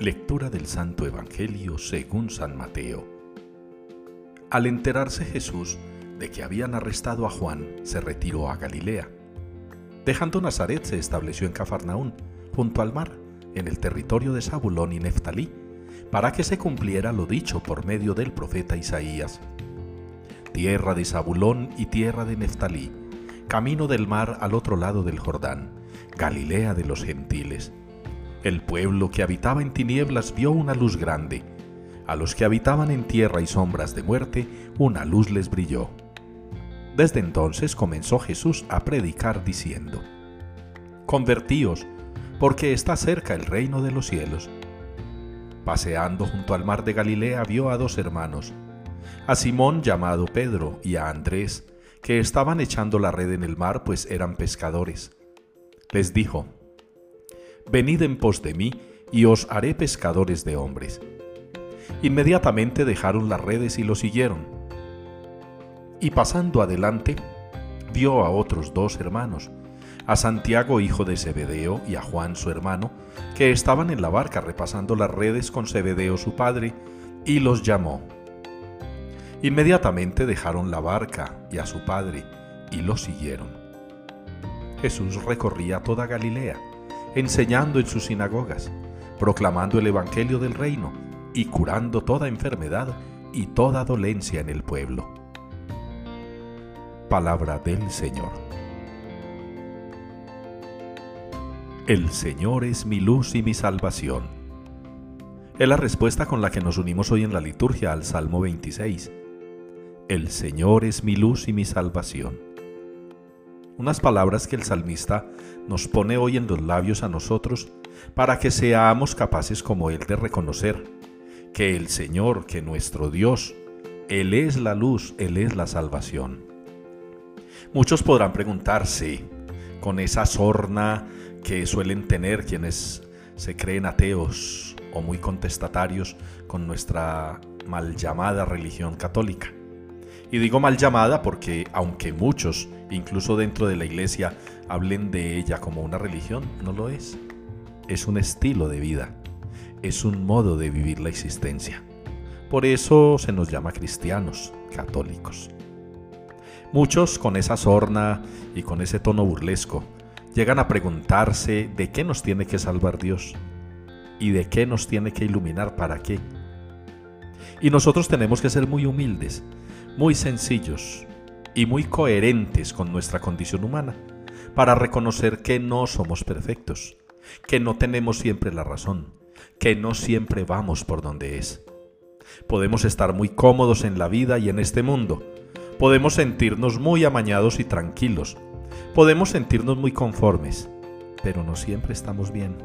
Lectura del Santo Evangelio según San Mateo. Al enterarse Jesús de que habían arrestado a Juan, se retiró a Galilea. Dejando Nazaret se estableció en Cafarnaún, junto al mar, en el territorio de Zabulón y Neftalí, para que se cumpliera lo dicho por medio del profeta Isaías. Tierra de Zabulón y tierra de Neftalí, camino del mar al otro lado del Jordán, Galilea de los gentiles el pueblo que habitaba en tinieblas vio una luz grande. A los que habitaban en tierra y sombras de muerte, una luz les brilló. Desde entonces comenzó Jesús a predicar diciendo, Convertíos, porque está cerca el reino de los cielos. Paseando junto al mar de Galilea vio a dos hermanos, a Simón llamado Pedro y a Andrés, que estaban echando la red en el mar, pues eran pescadores. Les dijo, Venid en pos de mí, y os haré pescadores de hombres. Inmediatamente dejaron las redes y lo siguieron. Y pasando adelante, vio a otros dos hermanos, a Santiago hijo de Zebedeo y a Juan su hermano, que estaban en la barca repasando las redes con Zebedeo su padre, y los llamó. Inmediatamente dejaron la barca y a su padre, y lo siguieron. Jesús recorría toda Galilea enseñando en sus sinagogas, proclamando el Evangelio del reino y curando toda enfermedad y toda dolencia en el pueblo. Palabra del Señor. El Señor es mi luz y mi salvación. Es la respuesta con la que nos unimos hoy en la liturgia al Salmo 26. El Señor es mi luz y mi salvación unas palabras que el salmista nos pone hoy en los labios a nosotros para que seamos capaces como Él de reconocer que el Señor, que nuestro Dios, Él es la luz, Él es la salvación. Muchos podrán preguntarse, con esa sorna que suelen tener quienes se creen ateos o muy contestatarios con nuestra mal llamada religión católica. Y digo mal llamada porque aunque muchos, incluso dentro de la iglesia, hablen de ella como una religión, no lo es. Es un estilo de vida, es un modo de vivir la existencia. Por eso se nos llama cristianos, católicos. Muchos con esa sorna y con ese tono burlesco llegan a preguntarse de qué nos tiene que salvar Dios y de qué nos tiene que iluminar para qué. Y nosotros tenemos que ser muy humildes muy sencillos y muy coherentes con nuestra condición humana para reconocer que no somos perfectos, que no tenemos siempre la razón, que no siempre vamos por donde es. Podemos estar muy cómodos en la vida y en este mundo, podemos sentirnos muy amañados y tranquilos, podemos sentirnos muy conformes, pero no siempre estamos bien.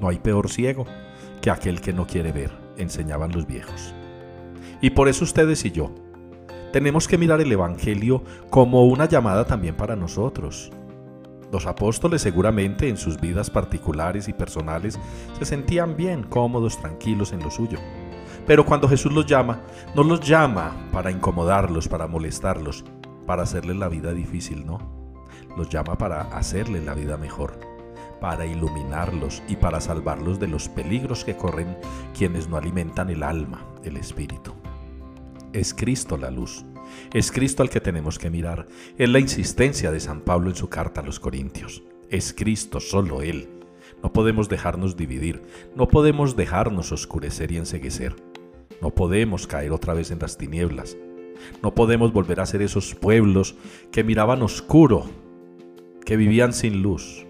No hay peor ciego que aquel que no quiere ver, enseñaban los viejos. Y por eso ustedes y yo, tenemos que mirar el Evangelio como una llamada también para nosotros. Los apóstoles seguramente en sus vidas particulares y personales se sentían bien, cómodos, tranquilos en lo suyo. Pero cuando Jesús los llama, no los llama para incomodarlos, para molestarlos, para hacerles la vida difícil, no. Los llama para hacerles la vida mejor, para iluminarlos y para salvarlos de los peligros que corren quienes no alimentan el alma, el espíritu. Es Cristo la luz. Es Cristo al que tenemos que mirar. Es la insistencia de San Pablo en su carta a los Corintios. Es Cristo, solo Él. No podemos dejarnos dividir, no podemos dejarnos oscurecer y enseguecer. No podemos caer otra vez en las tinieblas. No podemos volver a ser esos pueblos que miraban oscuro, que vivían sin luz.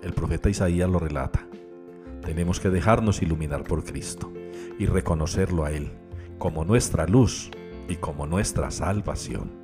El profeta Isaías lo relata. Tenemos que dejarnos iluminar por Cristo y reconocerlo a Él como nuestra luz y como nuestra salvación.